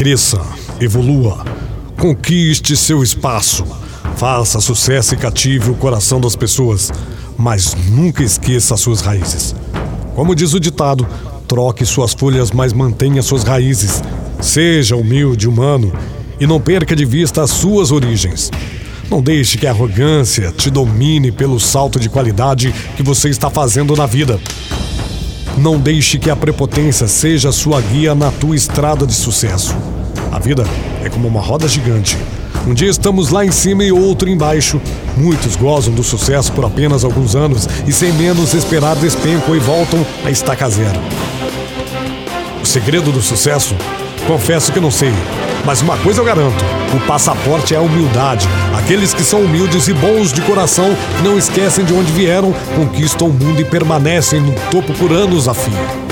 Cresça, evolua, conquiste seu espaço, faça sucesso e cative o coração das pessoas, mas nunca esqueça suas raízes. Como diz o ditado, troque suas folhas, mas mantenha suas raízes. Seja humilde, humano e não perca de vista as suas origens. Não deixe que a arrogância te domine pelo salto de qualidade que você está fazendo na vida. Não deixe que a prepotência seja sua guia na tua estrada de sucesso. A vida é como uma roda gigante. Um dia estamos lá em cima e outro embaixo. Muitos gozam do sucesso por apenas alguns anos e, sem menos esperar, despencam e voltam a estaca zero. O segredo do sucesso? Confesso que não sei. Mas uma coisa eu garanto: o passaporte é a humildade. Aqueles que são humildes e bons de coração, não esquecem de onde vieram, conquistam o mundo e permanecem no topo por anos a fio.